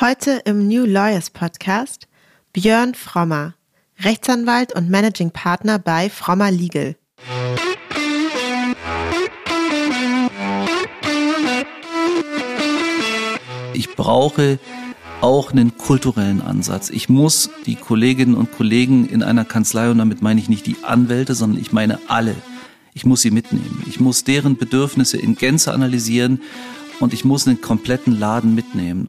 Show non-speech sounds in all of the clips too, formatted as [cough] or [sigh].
Heute im New Lawyers Podcast Björn Frommer, Rechtsanwalt und Managing Partner bei Frommer Legal. Ich brauche auch einen kulturellen Ansatz. Ich muss die Kolleginnen und Kollegen in einer Kanzlei, und damit meine ich nicht die Anwälte, sondern ich meine alle, ich muss sie mitnehmen. Ich muss deren Bedürfnisse in Gänze analysieren und ich muss einen kompletten Laden mitnehmen.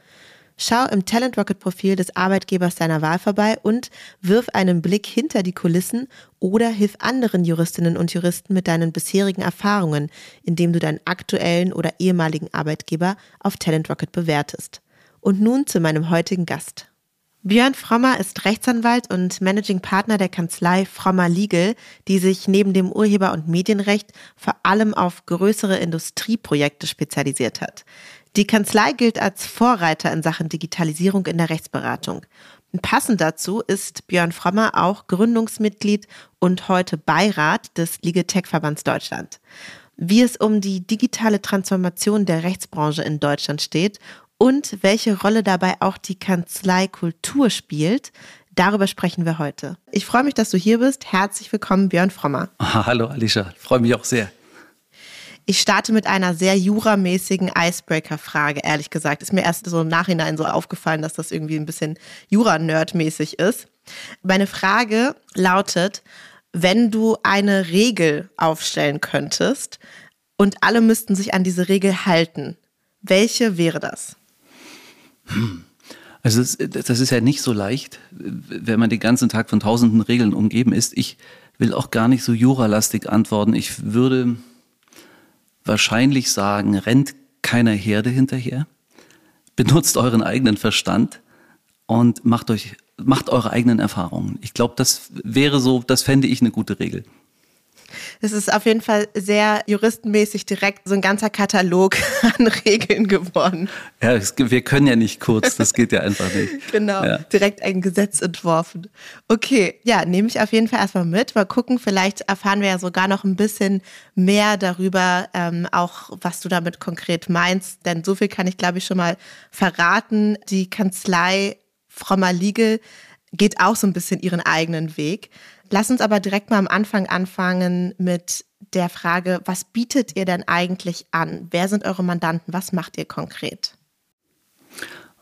Schau im Talent Rocket Profil des Arbeitgebers deiner Wahl vorbei und wirf einen Blick hinter die Kulissen oder hilf anderen Juristinnen und Juristen mit deinen bisherigen Erfahrungen, indem du deinen aktuellen oder ehemaligen Arbeitgeber auf Talent Rocket bewertest. Und nun zu meinem heutigen Gast. Björn Frommer ist Rechtsanwalt und Managing Partner der Kanzlei Frommer Legal, die sich neben dem Urheber- und Medienrecht vor allem auf größere Industrieprojekte spezialisiert hat. Die Kanzlei gilt als Vorreiter in Sachen Digitalisierung in der Rechtsberatung. Passend dazu ist Björn Frommer auch Gründungsmitglied und heute Beirat des Ligetech-Verbands Deutschland. Wie es um die digitale Transformation der Rechtsbranche in Deutschland steht und welche Rolle dabei auch die Kanzlei Kultur spielt, darüber sprechen wir heute. Ich freue mich, dass du hier bist. Herzlich willkommen, Björn Frommer. [laughs] Hallo Alicia, freue mich auch sehr. Ich starte mit einer sehr juramäßigen Icebreaker-Frage, ehrlich gesagt. Ist mir erst so im Nachhinein so aufgefallen, dass das irgendwie ein bisschen Jura-Nerd-mäßig ist. Meine Frage lautet, wenn du eine Regel aufstellen könntest und alle müssten sich an diese Regel halten, welche wäre das? Also das, das ist ja nicht so leicht, wenn man den ganzen Tag von tausenden Regeln umgeben ist. Ich will auch gar nicht so juralastig antworten. Ich würde wahrscheinlich sagen, rennt keiner Herde hinterher, benutzt euren eigenen Verstand und macht euch, macht eure eigenen Erfahrungen. Ich glaube, das wäre so, das fände ich eine gute Regel. Es ist auf jeden Fall sehr juristenmäßig direkt so ein ganzer Katalog [laughs] an Regeln geworden. Ja, es, wir können ja nicht kurz, das geht ja einfach nicht. [laughs] genau, ja. direkt ein Gesetz entworfen. Okay, ja, nehme ich auf jeden Fall erstmal mit. Mal gucken, vielleicht erfahren wir ja sogar noch ein bisschen mehr darüber, ähm, auch was du damit konkret meinst. Denn so viel kann ich, glaube ich, schon mal verraten. Die Kanzlei Frommer Legal geht auch so ein bisschen ihren eigenen Weg. Lass uns aber direkt mal am Anfang anfangen mit der Frage, was bietet ihr denn eigentlich an? Wer sind eure Mandanten? Was macht ihr konkret?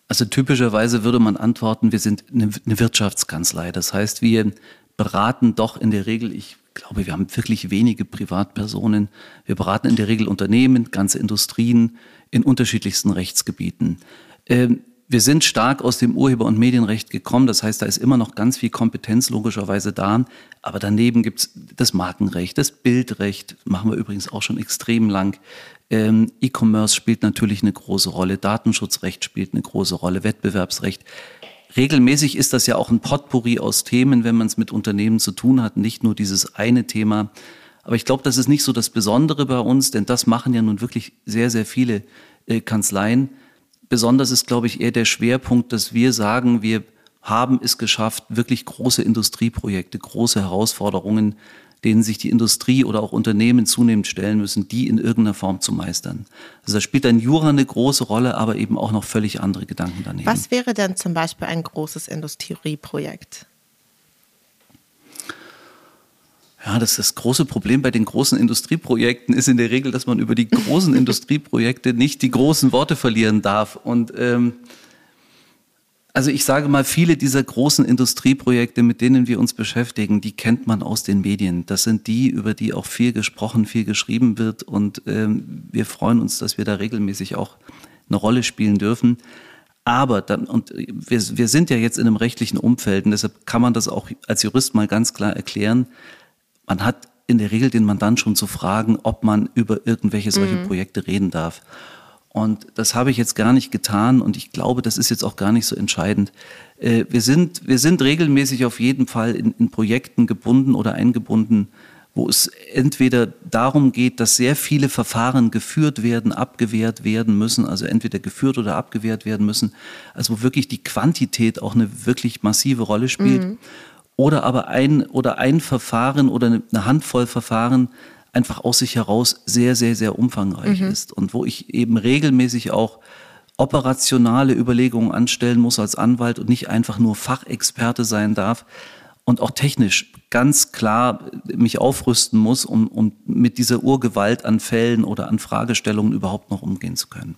Also typischerweise würde man antworten, wir sind eine, Wirtschaftskanzlei. Das heißt, wir beraten doch in der Regel, ich glaube, wir haben wirklich wenige Privatpersonen. Wir beraten in der Regel Unternehmen, ganze Industrien in unterschiedlichsten Rechtsgebieten. Ähm, wir sind stark aus dem Urheber- und Medienrecht gekommen. Das heißt, da ist immer noch ganz viel Kompetenz logischerweise da. Aber daneben gibt's das Markenrecht, das Bildrecht, machen wir übrigens auch schon extrem lang. Ähm, E-Commerce spielt natürlich eine große Rolle, Datenschutzrecht spielt eine große Rolle, Wettbewerbsrecht. Regelmäßig ist das ja auch ein Potpourri aus Themen, wenn man es mit Unternehmen zu tun hat, nicht nur dieses eine Thema. Aber ich glaube, das ist nicht so das Besondere bei uns, denn das machen ja nun wirklich sehr, sehr viele äh, Kanzleien besonders ist, glaube ich, eher der Schwerpunkt, dass wir sagen, wir haben es geschafft, wirklich große Industrieprojekte, große Herausforderungen, denen sich die Industrie oder auch Unternehmen zunehmend stellen müssen, die in irgendeiner Form zu meistern. Also da spielt dann Jura eine große Rolle, aber eben auch noch völlig andere Gedanken daneben. Was wäre denn zum Beispiel ein großes Industrieprojekt? Ja, das, das große Problem bei den großen Industrieprojekten ist in der Regel, dass man über die großen [laughs] Industrieprojekte nicht die großen Worte verlieren darf. Und ähm, also ich sage mal, viele dieser großen Industrieprojekte, mit denen wir uns beschäftigen, die kennt man aus den Medien. Das sind die, über die auch viel gesprochen, viel geschrieben wird. Und ähm, wir freuen uns, dass wir da regelmäßig auch eine Rolle spielen dürfen. Aber dann, und wir, wir sind ja jetzt in einem rechtlichen Umfeld und deshalb kann man das auch als Jurist mal ganz klar erklären. Man hat in der Regel den Mandant schon zu fragen, ob man über irgendwelche solche mhm. Projekte reden darf. Und das habe ich jetzt gar nicht getan und ich glaube, das ist jetzt auch gar nicht so entscheidend. Äh, wir sind, wir sind regelmäßig auf jeden Fall in, in Projekten gebunden oder eingebunden, wo es entweder darum geht, dass sehr viele Verfahren geführt werden, abgewehrt werden müssen, also entweder geführt oder abgewehrt werden müssen, also wo wirklich die Quantität auch eine wirklich massive Rolle spielt. Mhm. Oder aber ein oder ein Verfahren oder eine Handvoll Verfahren einfach aus sich heraus sehr, sehr, sehr umfangreich mhm. ist und wo ich eben regelmäßig auch operationale Überlegungen anstellen muss als Anwalt und nicht einfach nur Fachexperte sein darf, und auch technisch ganz klar mich aufrüsten muss, um, um mit dieser Urgewalt an Fällen oder an Fragestellungen überhaupt noch umgehen zu können.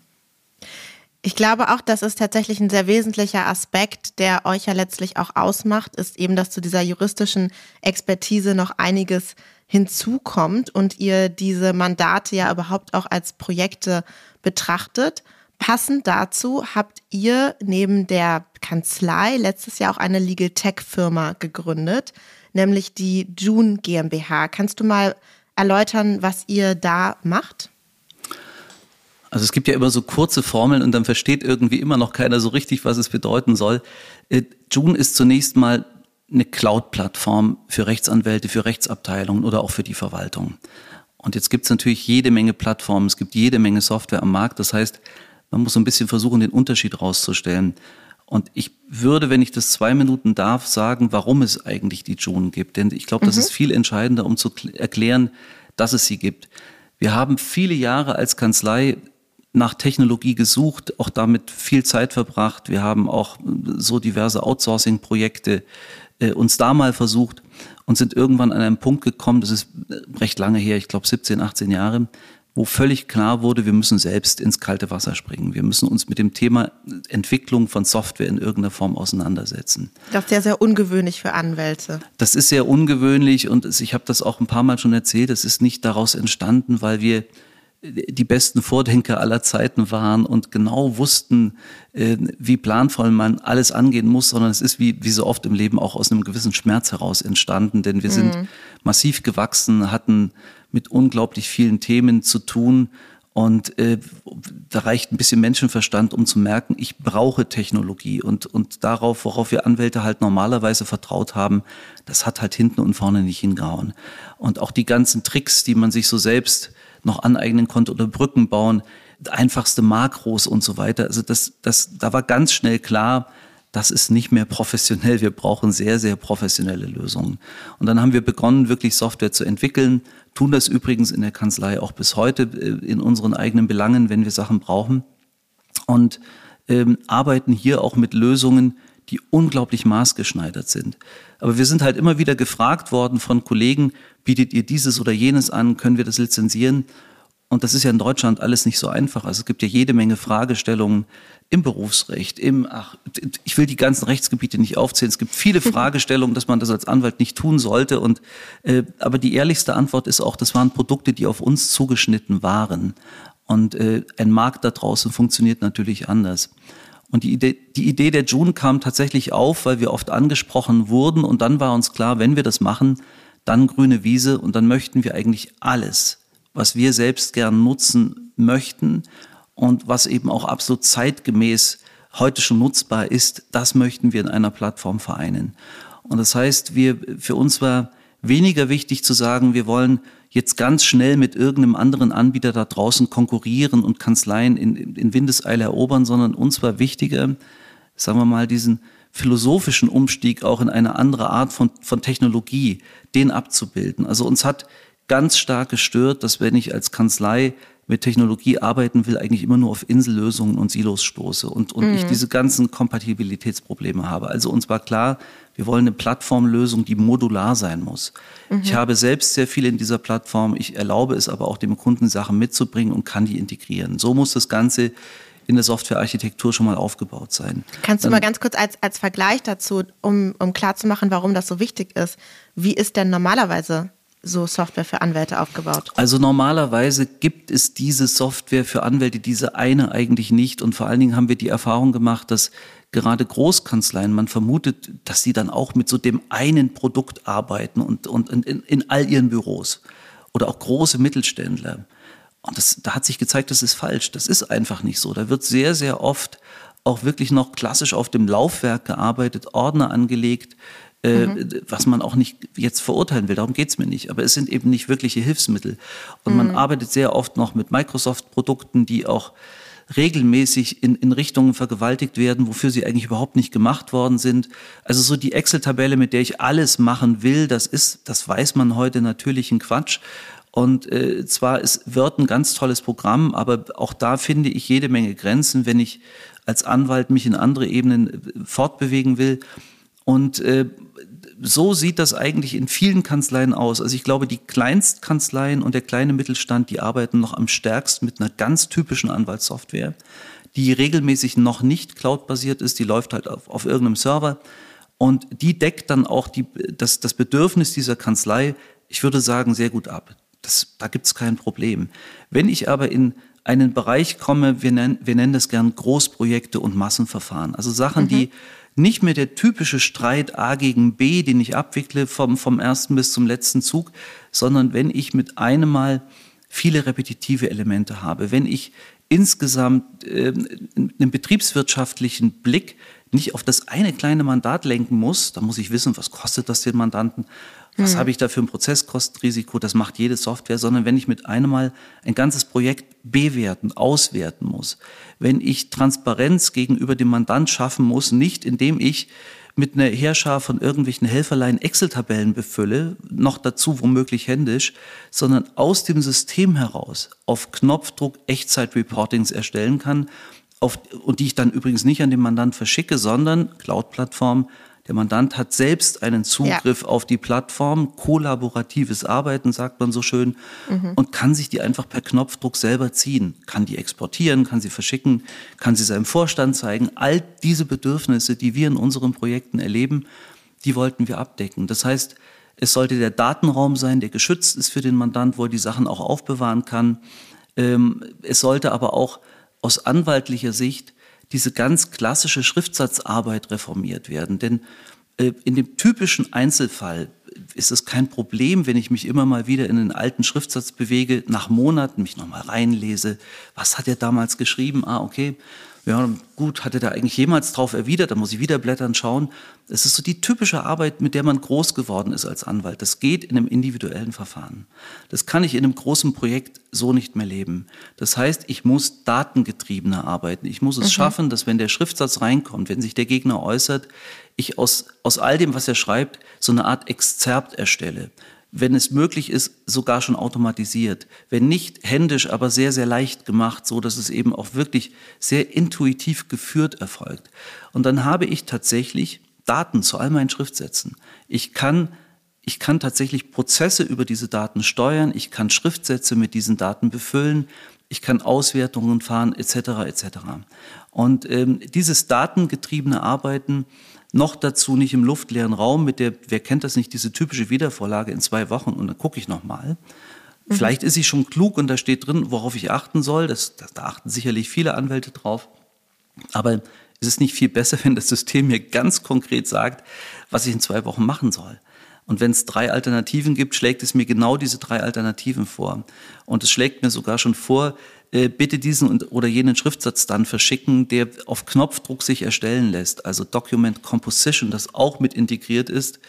Ich glaube auch, das ist tatsächlich ein sehr wesentlicher Aspekt, der euch ja letztlich auch ausmacht, ist eben, dass zu dieser juristischen Expertise noch einiges hinzukommt und ihr diese Mandate ja überhaupt auch als Projekte betrachtet. Passend dazu habt ihr neben der Kanzlei letztes Jahr auch eine Legal Tech Firma gegründet, nämlich die June GmbH. Kannst du mal erläutern, was ihr da macht? Also es gibt ja immer so kurze Formeln und dann versteht irgendwie immer noch keiner so richtig, was es bedeuten soll. Äh, June ist zunächst mal eine Cloud-Plattform für Rechtsanwälte, für Rechtsabteilungen oder auch für die Verwaltung. Und jetzt gibt es natürlich jede Menge Plattformen, es gibt jede Menge Software am Markt. Das heißt, man muss so ein bisschen versuchen, den Unterschied rauszustellen. Und ich würde, wenn ich das zwei Minuten darf, sagen, warum es eigentlich die June gibt. Denn ich glaube, das mhm. ist viel entscheidender, um zu erklären, dass es sie gibt. Wir haben viele Jahre als Kanzlei nach Technologie gesucht, auch damit viel Zeit verbracht. Wir haben auch so diverse Outsourcing-Projekte äh, uns da mal versucht und sind irgendwann an einen Punkt gekommen, das ist recht lange her, ich glaube 17, 18 Jahre, wo völlig klar wurde, wir müssen selbst ins kalte Wasser springen. Wir müssen uns mit dem Thema Entwicklung von Software in irgendeiner Form auseinandersetzen. Das ist ja sehr ungewöhnlich für Anwälte. Das ist sehr ungewöhnlich und ich habe das auch ein paar Mal schon erzählt. Es ist nicht daraus entstanden, weil wir die besten Vordenker aller Zeiten waren und genau wussten, äh, wie planvoll man alles angehen muss, sondern es ist wie, wie so oft im Leben auch aus einem gewissen Schmerz heraus entstanden, denn wir sind mhm. massiv gewachsen, hatten mit unglaublich vielen Themen zu tun. Und äh, da reicht ein bisschen Menschenverstand, um zu merken, ich brauche Technologie. Und, und darauf, worauf wir Anwälte halt normalerweise vertraut haben, das hat halt hinten und vorne nicht hingehauen. Und auch die ganzen Tricks, die man sich so selbst noch aneignen konnte oder Brücken bauen, einfachste Makros und so weiter. Also das, das, da war ganz schnell klar, das ist nicht mehr professionell. Wir brauchen sehr, sehr professionelle Lösungen. Und dann haben wir begonnen, wirklich Software zu entwickeln, tun das übrigens in der Kanzlei auch bis heute äh, in unseren eigenen Belangen, wenn wir Sachen brauchen. Und ähm, arbeiten hier auch mit Lösungen, die unglaublich maßgeschneidert sind. Aber wir sind halt immer wieder gefragt worden von Kollegen, bietet ihr dieses oder jenes an, können wir das lizenzieren? Und das ist ja in Deutschland alles nicht so einfach. Also es gibt ja jede Menge Fragestellungen im Berufsrecht, im, ach, ich will die ganzen Rechtsgebiete nicht aufzählen. Es gibt viele [laughs] Fragestellungen, dass man das als Anwalt nicht tun sollte. Und, äh, aber die ehrlichste Antwort ist auch, das waren Produkte, die auf uns zugeschnitten waren. Und äh, ein Markt da draußen funktioniert natürlich anders. Und die Idee, die Idee der June kam tatsächlich auf, weil wir oft angesprochen wurden. Und dann war uns klar, wenn wir das machen, dann grüne Wiese. Und dann möchten wir eigentlich alles was wir selbst gern nutzen möchten und was eben auch absolut zeitgemäß heute schon nutzbar ist, das möchten wir in einer Plattform vereinen. Und das heißt, wir, für uns war weniger wichtig zu sagen, wir wollen jetzt ganz schnell mit irgendeinem anderen Anbieter da draußen konkurrieren und Kanzleien in, in Windeseile erobern, sondern uns war wichtiger, sagen wir mal, diesen philosophischen Umstieg auch in eine andere Art von, von Technologie, den abzubilden. Also uns hat ganz stark gestört, dass wenn ich als Kanzlei mit Technologie arbeiten will, eigentlich immer nur auf Insellösungen und Silos stoße und, und mhm. ich diese ganzen Kompatibilitätsprobleme habe. Also uns war klar, wir wollen eine Plattformlösung, die modular sein muss. Mhm. Ich habe selbst sehr viel in dieser Plattform, ich erlaube es aber auch dem Kunden, Sachen mitzubringen und kann die integrieren. So muss das Ganze in der Softwarearchitektur schon mal aufgebaut sein. Kannst du mal ganz kurz als, als Vergleich dazu, um, um klarzumachen, warum das so wichtig ist, wie ist denn normalerweise so Software für Anwälte aufgebaut? Also normalerweise gibt es diese Software für Anwälte, diese eine eigentlich nicht. Und vor allen Dingen haben wir die Erfahrung gemacht, dass gerade Großkanzleien, man vermutet, dass sie dann auch mit so dem einen Produkt arbeiten und, und in, in all ihren Büros. Oder auch große Mittelständler. Und das, da hat sich gezeigt, das ist falsch. Das ist einfach nicht so. Da wird sehr, sehr oft auch wirklich noch klassisch auf dem Laufwerk gearbeitet, Ordner angelegt, äh, mhm. was man auch nicht jetzt verurteilen will. Darum geht's mir nicht. Aber es sind eben nicht wirkliche Hilfsmittel. Und mhm. man arbeitet sehr oft noch mit Microsoft-Produkten, die auch regelmäßig in, in Richtungen vergewaltigt werden, wofür sie eigentlich überhaupt nicht gemacht worden sind. Also so die Excel-Tabelle, mit der ich alles machen will, das ist, das weiß man heute natürlich ein Quatsch. Und äh, zwar ist Word ein ganz tolles Programm, aber auch da finde ich jede Menge Grenzen, wenn ich als Anwalt mich in andere Ebenen äh, fortbewegen will. Und äh, so sieht das eigentlich in vielen Kanzleien aus. Also ich glaube, die Kleinstkanzleien und der kleine Mittelstand, die arbeiten noch am stärksten mit einer ganz typischen Anwaltssoftware, die regelmäßig noch nicht cloudbasiert ist, die läuft halt auf, auf irgendeinem Server. Und die deckt dann auch die, das, das Bedürfnis dieser Kanzlei, ich würde sagen, sehr gut ab. Das, da gibt es kein Problem. Wenn ich aber in einen Bereich komme, wir nennen, wir nennen das gern Großprojekte und Massenverfahren, also Sachen, mhm. die nicht mehr der typische Streit A gegen B, den ich abwickle vom, vom ersten bis zum letzten Zug, sondern wenn ich mit einem Mal viele repetitive Elemente habe, wenn ich insgesamt äh, einen betriebswirtschaftlichen Blick nicht auf das eine kleine Mandat lenken muss, da muss ich wissen, was kostet das den Mandanten, was hm. habe ich da für ein Prozesskostenrisiko? Das macht jede Software, sondern wenn ich mit einem Mal ein ganzes Projekt bewerten, auswerten muss, wenn ich Transparenz gegenüber dem Mandant schaffen muss, nicht indem ich mit einer Heerschar von irgendwelchen Helferlein Excel-Tabellen befülle, noch dazu womöglich händisch, sondern aus dem System heraus auf Knopfdruck Echtzeit-Reportings erstellen kann, auf, und die ich dann übrigens nicht an den Mandant verschicke, sondern Cloud-Plattform der Mandant hat selbst einen Zugriff ja. auf die Plattform, kollaboratives Arbeiten, sagt man so schön, mhm. und kann sich die einfach per Knopfdruck selber ziehen. Kann die exportieren, kann sie verschicken, kann sie seinem Vorstand zeigen. All diese Bedürfnisse, die wir in unseren Projekten erleben, die wollten wir abdecken. Das heißt, es sollte der Datenraum sein, der geschützt ist für den Mandant, wo er die Sachen auch aufbewahren kann. Ähm, es sollte aber auch aus anwaltlicher Sicht diese ganz klassische Schriftsatzarbeit reformiert werden. Denn äh, in dem typischen Einzelfall ist es kein Problem, wenn ich mich immer mal wieder in den alten Schriftsatz bewege, nach Monaten mich nochmal reinlese. Was hat er damals geschrieben? Ah, okay, ja, gut, hat er da eigentlich jemals drauf erwidert? Da muss ich wieder blättern, schauen. Es ist so die typische Arbeit, mit der man groß geworden ist als Anwalt. Das geht in einem individuellen Verfahren. Das kann ich in einem großen Projekt so nicht mehr leben. Das heißt, ich muss datengetriebener arbeiten. Ich muss es mhm. schaffen, dass wenn der Schriftsatz reinkommt, wenn sich der Gegner äußert, ich aus, aus all dem, was er schreibt, so eine Art Exzerpt erstelle wenn es möglich ist, sogar schon automatisiert. Wenn nicht händisch, aber sehr, sehr leicht gemacht, so dass es eben auch wirklich sehr intuitiv geführt erfolgt. Und dann habe ich tatsächlich Daten zu all meinen Schriftsätzen. Ich kann ich kann tatsächlich Prozesse über diese Daten steuern, ich kann Schriftsätze mit diesen Daten befüllen, ich kann Auswertungen fahren, etc. etc. Und ähm, dieses datengetriebene Arbeiten noch dazu nicht im luftleeren Raum mit der, wer kennt das nicht, diese typische Wiedervorlage in zwei Wochen und dann gucke ich nochmal. Mhm. Vielleicht ist sie schon klug und da steht drin, worauf ich achten soll. Das, das, da achten sicherlich viele Anwälte drauf. Aber ist es nicht viel besser, wenn das System mir ganz konkret sagt, was ich in zwei Wochen machen soll? Und wenn es drei Alternativen gibt, schlägt es mir genau diese drei Alternativen vor. Und es schlägt mir sogar schon vor, äh, bitte diesen oder jenen Schriftsatz dann verschicken, der auf Knopfdruck sich erstellen lässt. Also Document Composition, das auch mit integriert ist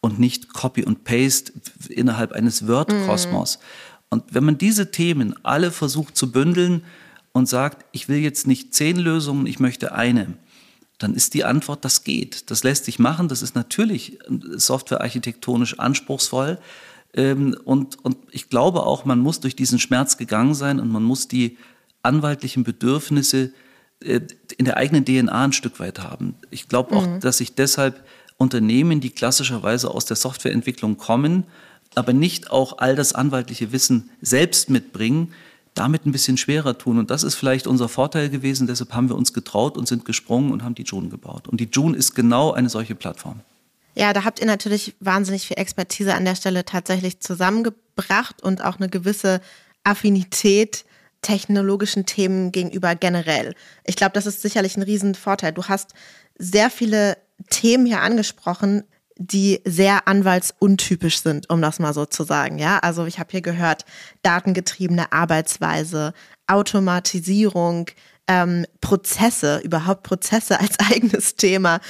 und nicht Copy und Paste innerhalb eines Word-Kosmos. Mhm. Und wenn man diese Themen alle versucht zu bündeln und sagt, ich will jetzt nicht zehn Lösungen, ich möchte eine, dann ist die Antwort, das geht. Das lässt sich machen. Das ist natürlich softwarearchitektonisch anspruchsvoll. Ähm, und, und ich glaube auch, man muss durch diesen Schmerz gegangen sein und man muss die anwaltlichen Bedürfnisse äh, in der eigenen DNA ein Stück weit haben. Ich glaube auch, mhm. dass sich deshalb Unternehmen, die klassischerweise aus der Softwareentwicklung kommen, aber nicht auch all das anwaltliche Wissen selbst mitbringen, damit ein bisschen schwerer tun. Und das ist vielleicht unser Vorteil gewesen. Deshalb haben wir uns getraut und sind gesprungen und haben die June gebaut. Und die June ist genau eine solche Plattform. Ja, da habt ihr natürlich wahnsinnig viel Expertise an der Stelle tatsächlich zusammengebracht und auch eine gewisse Affinität technologischen Themen gegenüber generell. Ich glaube, das ist sicherlich ein Riesenvorteil. Du hast sehr viele Themen hier angesprochen, die sehr anwaltsuntypisch sind, um das mal so zu sagen. Ja, also ich habe hier gehört, datengetriebene Arbeitsweise, Automatisierung, ähm, Prozesse, überhaupt Prozesse als [laughs] eigenes Thema,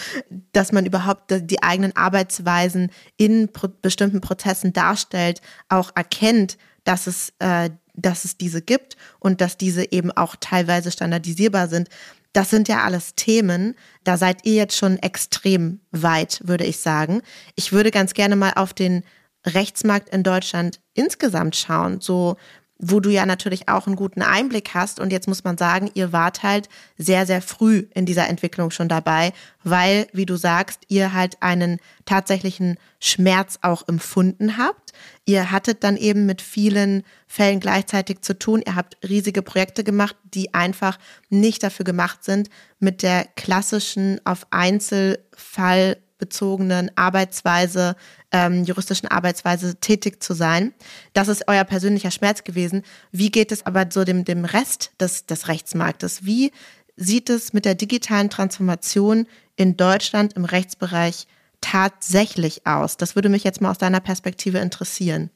dass man überhaupt die eigenen Arbeitsweisen in pro bestimmten Prozessen darstellt, auch erkennt, dass es, äh, dass es diese gibt und dass diese eben auch teilweise standardisierbar sind. Das sind ja alles Themen, da seid ihr jetzt schon extrem weit, würde ich sagen. Ich würde ganz gerne mal auf den Rechtsmarkt in Deutschland insgesamt schauen. So, wo du ja natürlich auch einen guten Einblick hast. Und jetzt muss man sagen, ihr wart halt sehr, sehr früh in dieser Entwicklung schon dabei, weil, wie du sagst, ihr halt einen tatsächlichen Schmerz auch empfunden habt. Ihr hattet dann eben mit vielen Fällen gleichzeitig zu tun. Ihr habt riesige Projekte gemacht, die einfach nicht dafür gemacht sind, mit der klassischen auf Einzelfall bezogenen Arbeitsweise, ähm, juristischen Arbeitsweise tätig zu sein. Das ist euer persönlicher Schmerz gewesen. Wie geht es aber so dem, dem Rest des, des Rechtsmarktes? Wie sieht es mit der digitalen Transformation in Deutschland im Rechtsbereich tatsächlich aus? Das würde mich jetzt mal aus deiner Perspektive interessieren.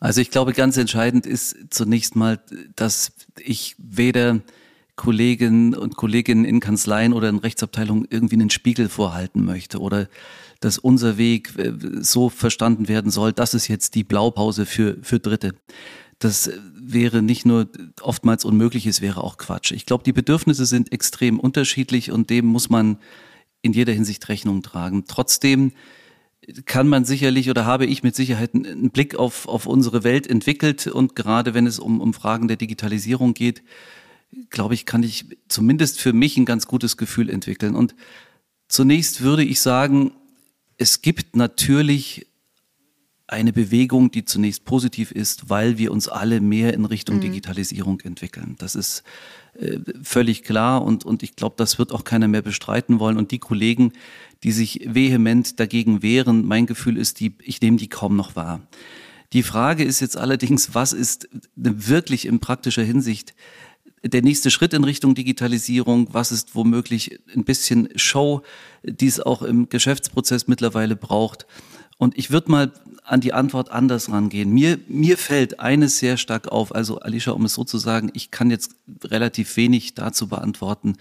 Also ich glaube, ganz entscheidend ist zunächst mal, dass ich weder Kolleginnen und Kolleginnen in Kanzleien oder in Rechtsabteilungen irgendwie einen Spiegel vorhalten möchte oder dass unser Weg äh, so verstanden werden soll, das ist jetzt die Blaupause für, für Dritte. Das wäre nicht nur oftmals unmöglich, es wäre auch Quatsch. Ich glaube, die Bedürfnisse sind extrem unterschiedlich und dem muss man in jeder Hinsicht Rechnung tragen. Trotzdem kann man sicherlich oder habe ich mit Sicherheit einen Blick auf, auf unsere Welt entwickelt und gerade wenn es um, um Fragen der Digitalisierung geht, glaube ich, kann ich zumindest für mich ein ganz gutes Gefühl entwickeln. Und zunächst würde ich sagen, es gibt natürlich eine Bewegung, die zunächst positiv ist, weil wir uns alle mehr in Richtung mhm. Digitalisierung entwickeln. Das ist äh, völlig klar und, und ich glaube, das wird auch keiner mehr bestreiten wollen. Und die Kollegen, die sich vehement dagegen wehren, mein Gefühl ist, die, ich nehme die kaum noch wahr. Die Frage ist jetzt allerdings, was ist wirklich in praktischer Hinsicht der nächste Schritt in Richtung Digitalisierung? Was ist womöglich ein bisschen Show, die es auch im Geschäftsprozess mittlerweile braucht? Und ich würde mal an die Antwort anders rangehen. Mir, mir fällt eines sehr stark auf. Also Alicia, um es so zu sagen, ich kann jetzt relativ wenig dazu beantworten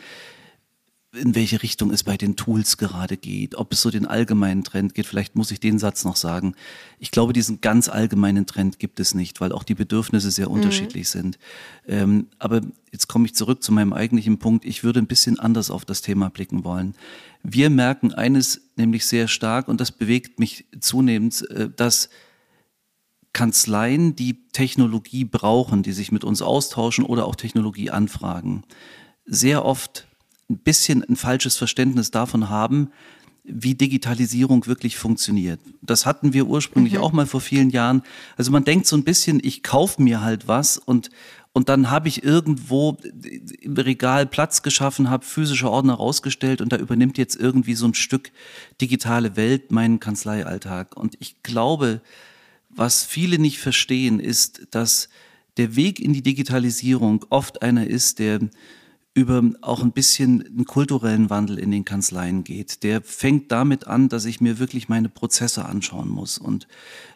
in welche Richtung es bei den Tools gerade geht, ob es so den allgemeinen Trend geht. Vielleicht muss ich den Satz noch sagen. Ich glaube, diesen ganz allgemeinen Trend gibt es nicht, weil auch die Bedürfnisse sehr mhm. unterschiedlich sind. Ähm, aber jetzt komme ich zurück zu meinem eigentlichen Punkt. Ich würde ein bisschen anders auf das Thema blicken wollen. Wir merken eines nämlich sehr stark und das bewegt mich zunehmend, äh, dass Kanzleien, die Technologie brauchen, die sich mit uns austauschen oder auch Technologie anfragen, sehr oft ein bisschen ein falsches Verständnis davon haben, wie Digitalisierung wirklich funktioniert. Das hatten wir ursprünglich mhm. auch mal vor vielen Jahren. Also man denkt so ein bisschen, ich kaufe mir halt was und und dann habe ich irgendwo im Regal Platz geschaffen, habe physische Ordner rausgestellt und da übernimmt jetzt irgendwie so ein Stück digitale Welt meinen Kanzleialltag. Und ich glaube, was viele nicht verstehen, ist, dass der Weg in die Digitalisierung oft einer ist, der über auch ein bisschen einen kulturellen Wandel in den Kanzleien geht. Der fängt damit an, dass ich mir wirklich meine Prozesse anschauen muss und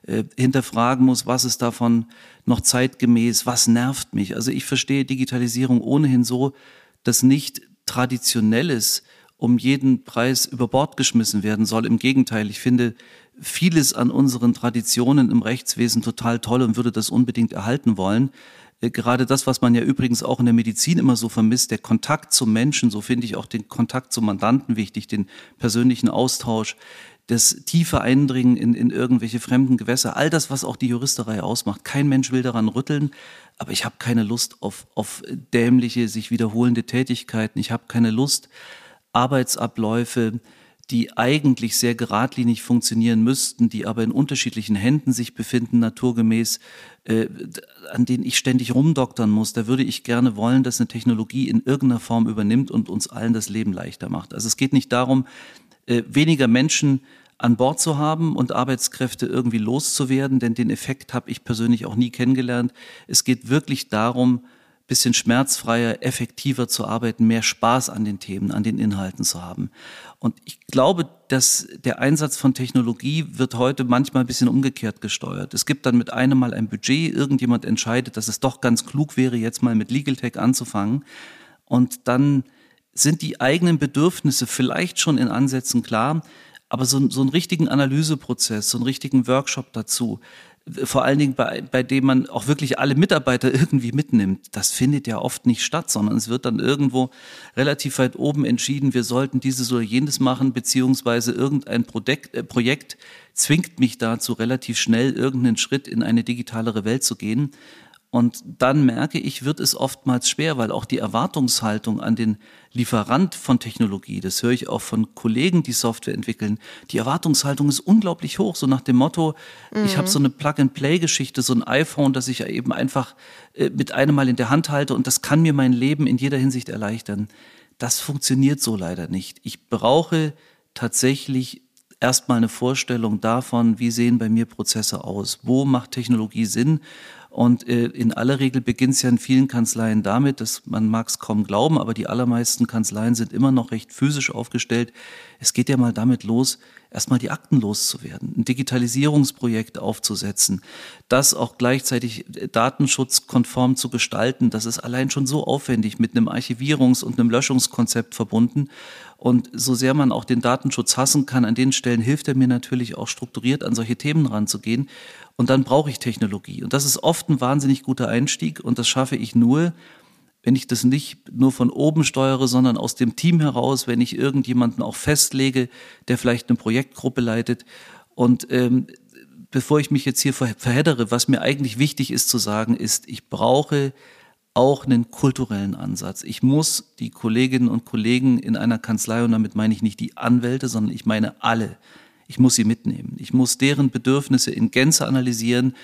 äh, hinterfragen muss, was ist davon noch zeitgemäß, was nervt mich. Also ich verstehe Digitalisierung ohnehin so, dass nicht traditionelles um jeden Preis über Bord geschmissen werden soll. Im Gegenteil, ich finde vieles an unseren Traditionen im Rechtswesen total toll und würde das unbedingt erhalten wollen. Äh, gerade das, was man ja übrigens auch in der Medizin immer so vermisst, der Kontakt zum Menschen, so finde ich auch den Kontakt zum Mandanten wichtig, den persönlichen Austausch, das tiefe Eindringen in, in irgendwelche fremden Gewässer, all das, was auch die Juristerei ausmacht. Kein Mensch will daran rütteln, aber ich habe keine Lust auf, auf dämliche, sich wiederholende Tätigkeiten. Ich habe keine Lust, Arbeitsabläufe die eigentlich sehr geradlinig funktionieren müssten, die aber in unterschiedlichen Händen sich befinden, naturgemäß, äh, an denen ich ständig rumdoktern muss. Da würde ich gerne wollen, dass eine Technologie in irgendeiner Form übernimmt und uns allen das Leben leichter macht. Also es geht nicht darum, äh, weniger Menschen an Bord zu haben und Arbeitskräfte irgendwie loszuwerden, denn den Effekt habe ich persönlich auch nie kennengelernt. Es geht wirklich darum, bisschen schmerzfreier, effektiver zu arbeiten, mehr Spaß an den Themen, an den Inhalten zu haben. Und ich glaube, dass der Einsatz von Technologie wird heute manchmal ein bisschen umgekehrt gesteuert. Es gibt dann mit einem Mal ein Budget, irgendjemand entscheidet, dass es doch ganz klug wäre, jetzt mal mit Legal Tech anzufangen. Und dann sind die eigenen Bedürfnisse vielleicht schon in Ansätzen klar, aber so, so einen richtigen Analyseprozess, so einen richtigen Workshop dazu, vor allen Dingen bei, bei dem man auch wirklich alle Mitarbeiter irgendwie mitnimmt, das findet ja oft nicht statt, sondern es wird dann irgendwo relativ weit oben entschieden, wir sollten dieses oder jenes machen, beziehungsweise irgendein Projekt, äh, Projekt zwingt mich dazu, relativ schnell irgendeinen Schritt in eine digitalere Welt zu gehen. Und dann merke ich, wird es oftmals schwer, weil auch die Erwartungshaltung an den Lieferant von Technologie, das höre ich auch von Kollegen, die Software entwickeln, die Erwartungshaltung ist unglaublich hoch, so nach dem Motto, mhm. ich habe so eine Plug-and-Play-Geschichte, so ein iPhone, das ich eben einfach äh, mit einem Mal in der Hand halte und das kann mir mein Leben in jeder Hinsicht erleichtern. Das funktioniert so leider nicht. Ich brauche tatsächlich erstmal eine Vorstellung davon, wie sehen bei mir Prozesse aus, wo macht Technologie Sinn und äh, in aller Regel beginnt es ja in vielen Kanzleien damit, dass man mag es kaum glauben, aber die allermeisten Kanzleien sind immer noch recht physisch aufgestellt. Es geht ja mal damit los, erstmal die Akten loszuwerden, ein Digitalisierungsprojekt aufzusetzen, das auch gleichzeitig datenschutzkonform zu gestalten. Das ist allein schon so aufwendig mit einem Archivierungs- und einem Löschungskonzept verbunden. Und so sehr man auch den Datenschutz hassen kann, an den Stellen hilft er mir natürlich auch strukturiert an solche Themen ranzugehen. Und dann brauche ich Technologie. Und das ist oft ein wahnsinnig guter Einstieg. Und das schaffe ich nur, wenn ich das nicht nur von oben steuere, sondern aus dem Team heraus, wenn ich irgendjemanden auch festlege, der vielleicht eine Projektgruppe leitet. Und ähm, bevor ich mich jetzt hier verheddere, was mir eigentlich wichtig ist zu sagen, ist, ich brauche auch einen kulturellen Ansatz. Ich muss die Kolleginnen und Kollegen in einer Kanzlei, und damit meine ich nicht die Anwälte, sondern ich meine alle, ich muss sie mitnehmen. Ich muss deren Bedürfnisse in Gänze analysieren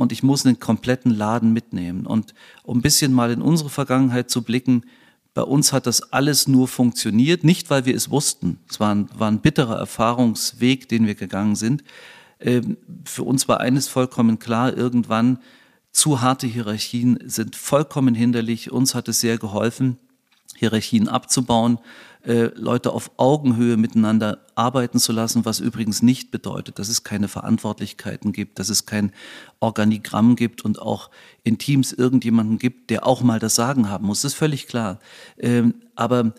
und ich muss einen kompletten Laden mitnehmen. Und um ein bisschen mal in unsere Vergangenheit zu blicken, bei uns hat das alles nur funktioniert, nicht weil wir es wussten. Es war ein, war ein bitterer Erfahrungsweg, den wir gegangen sind. Ähm, für uns war eines vollkommen klar, irgendwann zu harte Hierarchien sind vollkommen hinderlich. Uns hat es sehr geholfen, Hierarchien abzubauen äh, Leute auf Augenhöhe miteinander arbeiten zu lassen, was übrigens nicht bedeutet, dass es keine Verantwortlichkeiten gibt, dass es kein Organigramm gibt und auch in Teams irgendjemanden gibt, der auch mal das Sagen haben muss. Das ist völlig klar. Ähm, aber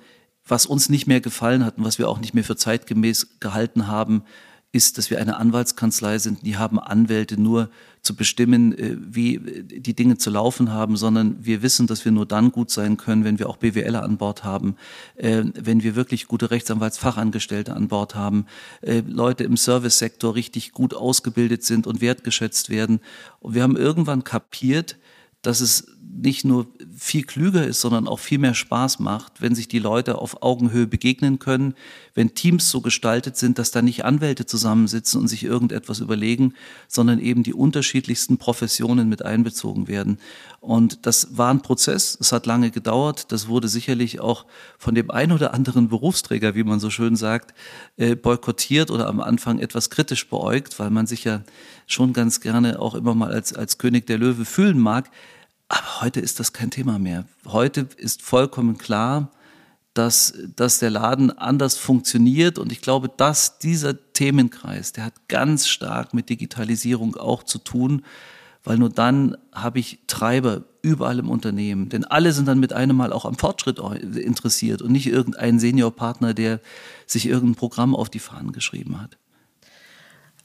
was uns nicht mehr gefallen hat und was wir auch nicht mehr für zeitgemäß gehalten haben, ist, dass wir eine Anwaltskanzlei sind. Die haben Anwälte nur zu bestimmen, äh, wie äh, die Dinge zu laufen haben, sondern wir wissen, dass wir nur dann gut sein können, wenn wir auch BWLer an Bord haben, äh, wenn wir wirklich gute Rechtsanwaltsfachangestellte an Bord haben, Leute im Servicesektor richtig gut ausgebildet sind und wertgeschätzt werden. Und wir haben irgendwann kapiert, dass es nicht nur viel klüger ist, sondern auch viel mehr Spaß macht, wenn sich die Leute auf Augenhöhe begegnen können, wenn Teams so gestaltet sind, dass da nicht Anwälte zusammensitzen und sich irgendetwas überlegen, sondern eben die unterschiedlichsten Professionen mit einbezogen werden. Und das war ein Prozess, es hat lange gedauert, das wurde sicherlich auch von dem ein oder anderen Berufsträger, wie man so schön sagt, äh, boykottiert oder am Anfang etwas kritisch beäugt, weil man sich ja schon ganz gerne auch immer mal als, als König der Löwe fühlen mag. Aber heute ist das kein Thema mehr. Heute ist vollkommen klar, dass, dass der Laden anders funktioniert. Und ich glaube, dass dieser Themenkreis, der hat ganz stark mit Digitalisierung auch zu tun, weil nur dann habe ich Treiber überall im Unternehmen. Denn alle sind dann mit einem Mal auch am Fortschritt interessiert und nicht irgendein Seniorpartner, der sich irgendein Programm auf die Fahnen geschrieben hat.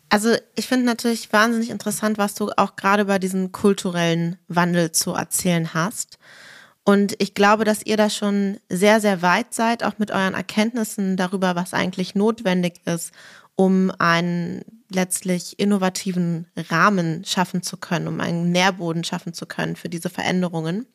Also ich finde natürlich wahnsinnig interessant, was du auch gerade über diesen kulturellen Wandel zu erzählen hast. Und ich glaube, dass ihr da schon sehr, sehr weit seid, auch mit euren Erkenntnissen darüber, was eigentlich notwendig ist, um einen letztlich innovativen Rahmen schaffen zu können, um einen Nährboden schaffen zu können für diese Veränderungen.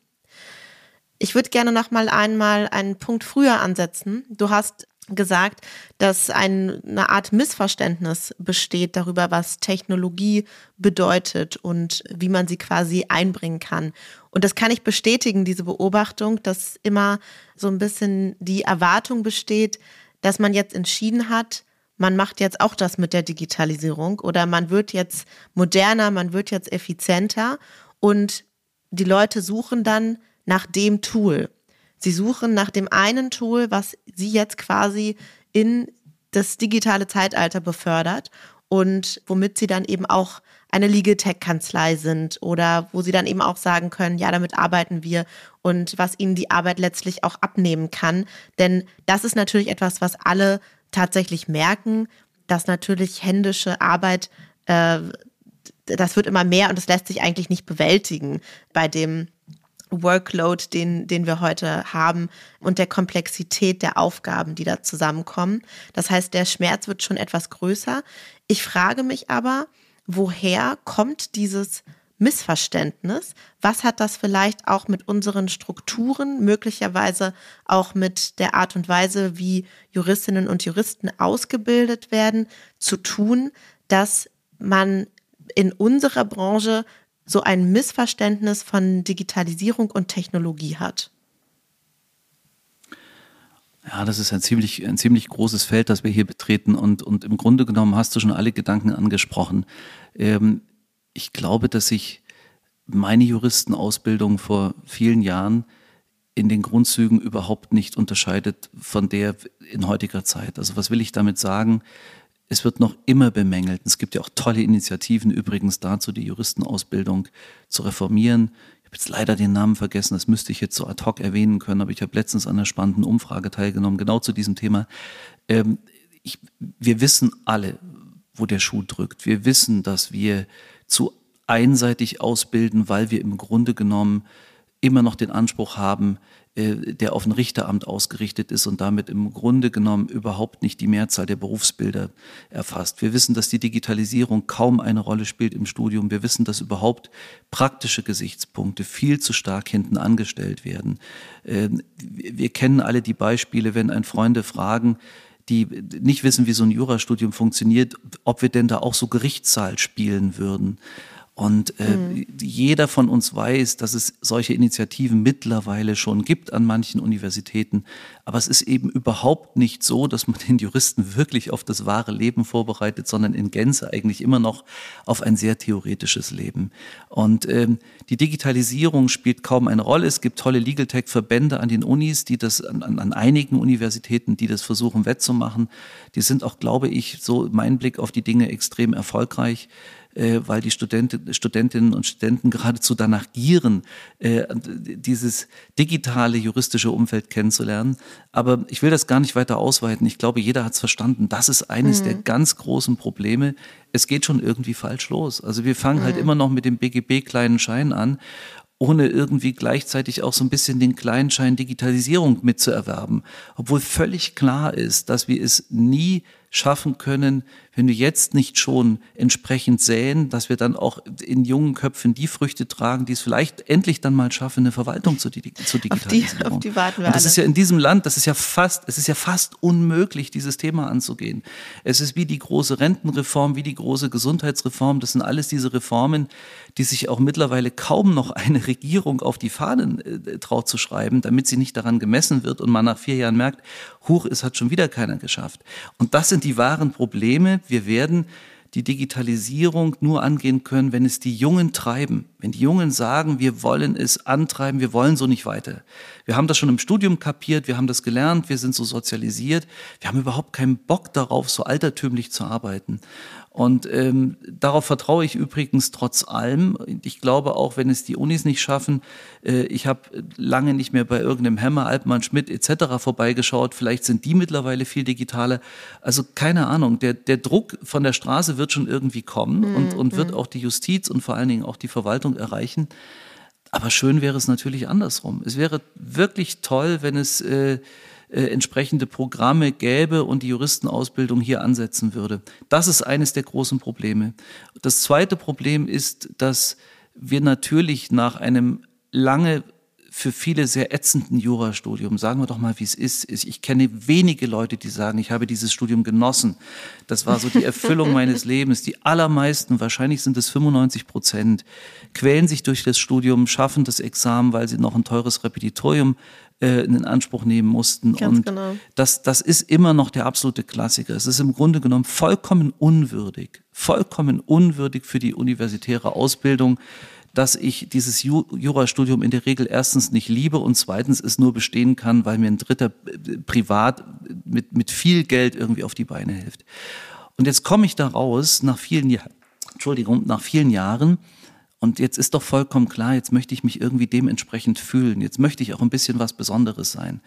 Ich würde gerne noch mal einmal einen Punkt früher ansetzen. Du hast gesagt, dass eine Art Missverständnis besteht darüber, was Technologie bedeutet und wie man sie quasi einbringen kann. Und das kann ich bestätigen, diese Beobachtung, dass immer so ein bisschen die Erwartung besteht, dass man jetzt entschieden hat, man macht jetzt auch das mit der Digitalisierung oder man wird jetzt moderner, man wird jetzt effizienter und die Leute suchen dann nach dem Tool. Sie suchen nach dem einen Tool, was sie jetzt quasi in das digitale Zeitalter befördert und womit sie dann eben auch eine Legal Tech Kanzlei sind oder wo sie dann eben auch sagen können, ja, damit arbeiten wir und was ihnen die Arbeit letztlich auch abnehmen kann. Denn das ist natürlich etwas, was alle tatsächlich merken, dass natürlich händische Arbeit, äh, das wird immer mehr und das lässt sich eigentlich nicht bewältigen bei dem Workload, den, den wir heute haben und der Komplexität der Aufgaben, die da zusammenkommen. Das heißt, der Schmerz wird schon etwas größer. Ich frage mich aber, woher kommt dieses Missverständnis? Was hat das vielleicht auch mit unseren Strukturen, möglicherweise auch mit der Art und Weise, wie Juristinnen und Juristen ausgebildet werden, zu tun, dass man in unserer Branche so ein Missverständnis von Digitalisierung und Technologie hat? Ja, das ist ein ziemlich, ein ziemlich großes Feld, das wir hier betreten. Und, und im Grunde genommen hast du schon alle Gedanken angesprochen. Ähm, ich glaube, dass sich meine Juristenausbildung vor vielen Jahren in den Grundzügen überhaupt nicht unterscheidet von der in heutiger Zeit. Also was will ich damit sagen? Es wird noch immer bemängelt. Es gibt ja auch tolle Initiativen übrigens dazu, die Juristenausbildung zu reformieren. Ich habe jetzt leider den Namen vergessen, das müsste ich jetzt so ad hoc erwähnen können, aber ich habe letztens an einer spannenden Umfrage teilgenommen, genau zu diesem Thema. Ähm, ich, wir wissen alle, wo der Schuh drückt. Wir wissen, dass wir zu einseitig ausbilden, weil wir im Grunde genommen immer noch den Anspruch haben, der auf ein Richteramt ausgerichtet ist und damit im Grunde genommen überhaupt nicht die Mehrzahl der Berufsbilder erfasst. Wir wissen, dass die Digitalisierung kaum eine Rolle spielt im Studium. Wir wissen, dass überhaupt praktische Gesichtspunkte viel zu stark hinten angestellt werden. Ähm, wir kennen alle die Beispiele, wenn ein Freunde fragen, die nicht wissen, wie so ein Jurastudium funktioniert, ob wir denn da auch so Gerichtssaal spielen würden. Und äh, mhm. jeder von uns weiß, dass es solche Initiativen mittlerweile schon gibt an manchen Universitäten. Aber es ist eben überhaupt nicht so, dass man den Juristen wirklich auf das wahre Leben vorbereitet, sondern in Gänze eigentlich immer noch auf ein sehr theoretisches Leben. Und ähm, die Digitalisierung spielt kaum eine Rolle. Es gibt tolle Legal Tech-Verbände an den Unis, die das an, an einigen Universitäten, die das versuchen wettzumachen. Die sind auch, glaube ich, so mein Blick auf die Dinge extrem erfolgreich äh, weil die Studenten, Studentinnen und Studenten geradezu danach gieren, äh, dieses digitale juristische Umfeld kennenzulernen. Aber ich will das gar nicht weiter ausweiten. Ich glaube, jeder hat es verstanden. Das ist eines mhm. der ganz großen Probleme. Es geht schon irgendwie falsch los. Also wir fangen halt mhm. halt immer noch mit dem BGB kleinen Schein an ohne irgendwie gleichzeitig auch so ein bisschen den kleinen Schein Digitalisierung mitzuerwerben. Obwohl völlig klar ist, dass wir es nie schaffen können, wenn wir jetzt nicht schon entsprechend säen, dass wir dann auch in jungen Köpfen die Früchte tragen, die es vielleicht endlich dann mal schaffen, eine Verwaltung zu, zu digitalisieren. Auf die, auf die warten wir Und das alle. ist ja in diesem Land, das ist ja fast, es ist ja fast unmöglich, dieses Thema anzugehen. Es ist wie die große Rentenreform, wie die große Gesundheitsreform. Das sind alles diese Reformen, die sich auch mittlerweile kaum noch eine Regierung auf die Fahnen äh, traut zu schreiben, damit sie nicht daran gemessen wird und man nach vier Jahren merkt, huch, es hat schon wieder keiner geschafft. Und das sind die wahren Probleme. Wir werden die Digitalisierung nur angehen können, wenn es die Jungen treiben. Wenn die Jungen sagen, wir wollen es antreiben, wir wollen so nicht weiter. Wir haben das schon im Studium kapiert, wir haben das gelernt, wir sind so sozialisiert. Wir haben überhaupt keinen Bock darauf, so altertümlich zu arbeiten. Und ähm, darauf vertraue ich übrigens trotz allem. Ich glaube auch, wenn es die Unis nicht schaffen, äh, ich habe lange nicht mehr bei irgendeinem Hammer, Altmann, Schmidt etc. vorbeigeschaut. Vielleicht sind die mittlerweile viel digitaler. Also keine Ahnung. Der, der Druck von der Straße wird schon irgendwie kommen mhm. und, und wird mhm. auch die Justiz und vor allen Dingen auch die Verwaltung erreichen. Aber schön wäre es natürlich andersrum. Es wäre wirklich toll, wenn es äh, äh, entsprechende Programme gäbe und die Juristenausbildung hier ansetzen würde. Das ist eines der großen Probleme. Das zweite Problem ist, dass wir natürlich nach einem lange für viele sehr ätzend ein Jurastudium. Sagen wir doch mal, wie es ist. Ich kenne wenige Leute, die sagen, ich habe dieses Studium genossen. Das war so die Erfüllung [laughs] meines Lebens. Die allermeisten, wahrscheinlich sind es 95 Prozent, quälen sich durch das Studium, schaffen das Examen, weil sie noch ein teures Repetitorium äh, in Anspruch nehmen mussten. Ganz und genau. das, das ist immer noch der absolute Klassiker. Es ist im Grunde genommen vollkommen unwürdig, vollkommen unwürdig für die universitäre Ausbildung, dass ich dieses Jurastudium in der Regel erstens nicht liebe und zweitens es nur bestehen kann, weil mir ein Dritter äh, privat mit, mit viel Geld irgendwie auf die Beine hilft. Und jetzt komme ich da raus nach vielen Jahren, Entschuldigung, nach vielen Jahren und jetzt ist doch vollkommen klar, jetzt möchte ich mich irgendwie dementsprechend fühlen. Jetzt möchte ich auch ein bisschen was Besonderes sein.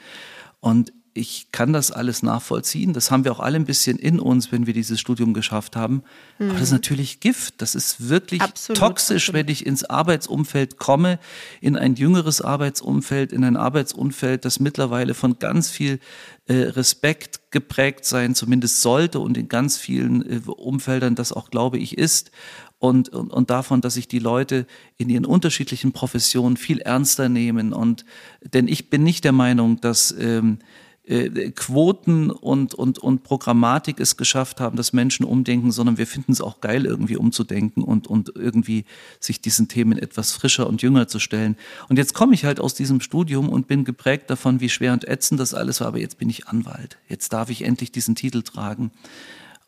Und ich kann das alles nachvollziehen. Das haben wir auch alle ein bisschen in uns, wenn wir dieses Studium geschafft haben. Mhm. Aber das ist mhm. natürlich Gift. Das ist wirklich absolut, toxisch, absolut. wenn ich ins Arbeitsumfeld komme, in ein jüngeres Arbeitsumfeld, in ein Arbeitsumfeld, das mittlerweile von ganz viel äh, Respekt geprägt sein, zumindest sollte und in ganz vielen äh, Umfeldern das auch, glaube ich, ist und, und, und davon, dass sich die Leute in ihren unterschiedlichen Professionen viel ernster nehmen. Und denn ich bin nicht der Meinung, dass ähm, äh, Quoten und, und, und Programmatik es geschafft haben, dass Menschen umdenken, sondern wir finden es auch geil, irgendwie umzudenken und, und irgendwie sich diesen Themen etwas frischer und jünger zu stellen. Und jetzt komme ich halt aus diesem Studium und bin geprägt davon, wie schwer und ätzend das alles war, aber jetzt bin ich Anwalt. Jetzt darf ich endlich diesen Titel tragen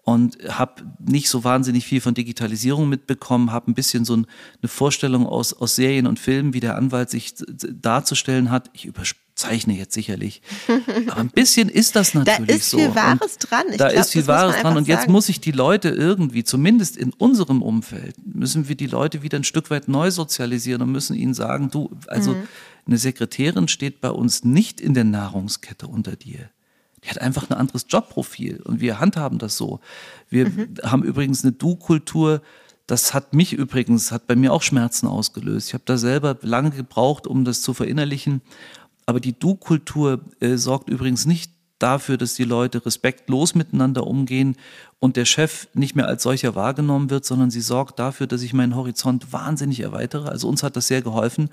und habe nicht so wahnsinnig viel von Digitalisierung mitbekommen, habe ein bisschen so eine Vorstellung aus, aus Serien und Filmen, wie der Anwalt sich darzustellen hat. Ich überzeichne jetzt sicherlich, [laughs] aber ein bisschen ist das natürlich so. Da ist so. viel Wahres dran. Ich da glaub, ist viel Wahres dran und jetzt sagen. muss ich die Leute irgendwie, zumindest in unserem Umfeld, müssen wir die Leute wieder ein Stück weit neu sozialisieren und müssen ihnen sagen, du, also mhm. eine Sekretärin steht bei uns nicht in der Nahrungskette unter dir. Die hat einfach ein anderes Jobprofil und wir handhaben das so. Wir mhm. haben übrigens eine Du-Kultur, das hat mich übrigens, hat bei mir auch Schmerzen ausgelöst. Ich habe da selber lange gebraucht, um das zu verinnerlichen. Aber die Du-Kultur äh, sorgt übrigens nicht dafür, dass die Leute respektlos miteinander umgehen und der Chef nicht mehr als solcher wahrgenommen wird, sondern sie sorgt dafür, dass ich meinen Horizont wahnsinnig erweitere. Also uns hat das sehr geholfen,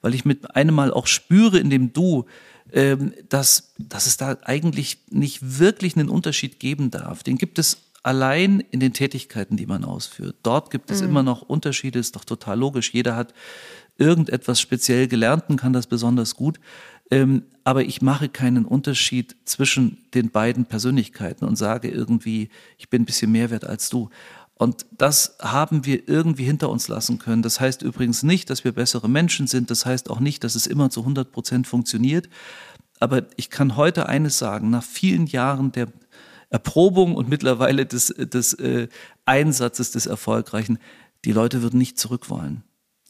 weil ich mit einem Mal auch spüre in dem Du, dass, dass es da eigentlich nicht wirklich einen Unterschied geben darf. Den gibt es allein in den Tätigkeiten, die man ausführt. Dort gibt es mhm. immer noch Unterschiede, ist doch total logisch. Jeder hat irgendetwas speziell gelernt und kann das besonders gut. Ähm, aber ich mache keinen Unterschied zwischen den beiden Persönlichkeiten und sage irgendwie, ich bin ein bisschen mehr wert als du. Und das haben wir irgendwie hinter uns lassen können. Das heißt übrigens nicht, dass wir bessere Menschen sind. Das heißt auch nicht, dass es immer zu 100 Prozent funktioniert. Aber ich kann heute eines sagen, nach vielen Jahren der Erprobung und mittlerweile des, des äh, Einsatzes des Erfolgreichen, die Leute würden nicht zurück wollen.